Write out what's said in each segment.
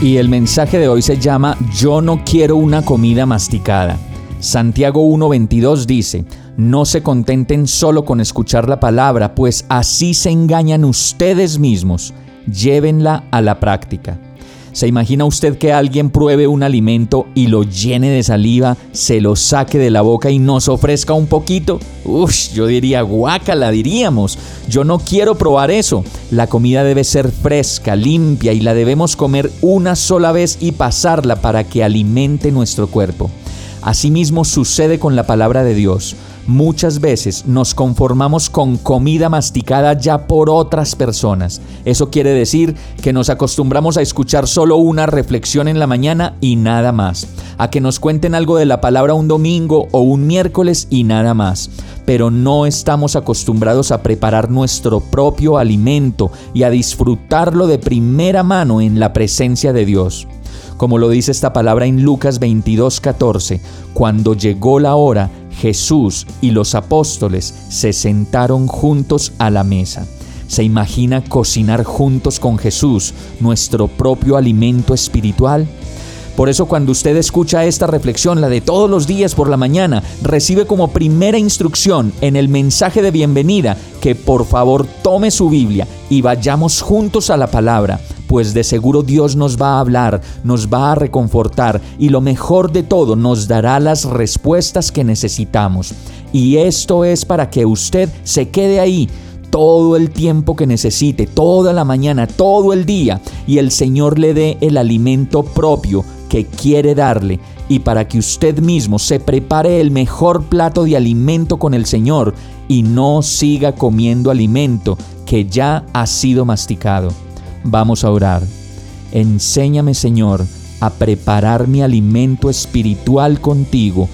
Y el mensaje de hoy se llama Yo no quiero una comida masticada. Santiago 1.22 dice, no se contenten solo con escuchar la palabra, pues así se engañan ustedes mismos. Llévenla a la práctica. ¿Se imagina usted que alguien pruebe un alimento y lo llene de saliva, se lo saque de la boca y nos ofrezca un poquito? Uf, yo diría guácala, diríamos. Yo no quiero probar eso. La comida debe ser fresca, limpia y la debemos comer una sola vez y pasarla para que alimente nuestro cuerpo. Asimismo sucede con la palabra de Dios. Muchas veces nos conformamos con comida masticada ya por otras personas. Eso quiere decir que nos acostumbramos a escuchar solo una reflexión en la mañana y nada más. A que nos cuenten algo de la palabra un domingo o un miércoles y nada más. Pero no estamos acostumbrados a preparar nuestro propio alimento y a disfrutarlo de primera mano en la presencia de Dios como lo dice esta palabra en Lucas 22:14, cuando llegó la hora, Jesús y los apóstoles se sentaron juntos a la mesa. ¿Se imagina cocinar juntos con Jesús nuestro propio alimento espiritual? Por eso cuando usted escucha esta reflexión, la de todos los días por la mañana, recibe como primera instrucción en el mensaje de bienvenida que por favor tome su Biblia y vayamos juntos a la palabra pues de seguro Dios nos va a hablar, nos va a reconfortar y lo mejor de todo nos dará las respuestas que necesitamos. Y esto es para que usted se quede ahí todo el tiempo que necesite, toda la mañana, todo el día, y el Señor le dé el alimento propio que quiere darle, y para que usted mismo se prepare el mejor plato de alimento con el Señor y no siga comiendo alimento que ya ha sido masticado. Vamos a orar. Enséñame, Señor, a preparar mi alimento espiritual contigo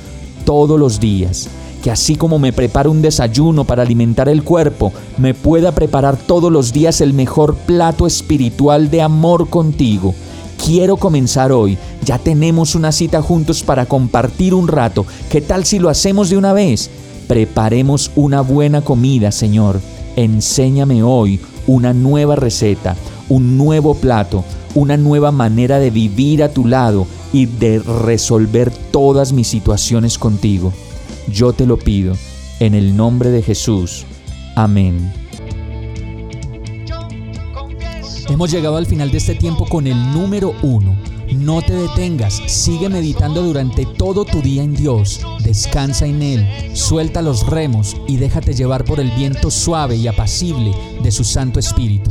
todos los días. Que así como me preparo un desayuno para alimentar el cuerpo, me pueda preparar todos los días el mejor plato espiritual de amor contigo. Quiero comenzar hoy. Ya tenemos una cita juntos para compartir un rato. ¿Qué tal si lo hacemos de una vez? Preparemos una buena comida, Señor. Enséñame hoy una nueva receta un nuevo plato, una nueva manera de vivir a tu lado y de resolver todas mis situaciones contigo. Yo te lo pido, en el nombre de Jesús. Amén. Hemos llegado al final de este tiempo con el número uno. No te detengas, sigue meditando durante todo tu día en Dios, descansa en Él, suelta los remos y déjate llevar por el viento suave y apacible de su Santo Espíritu.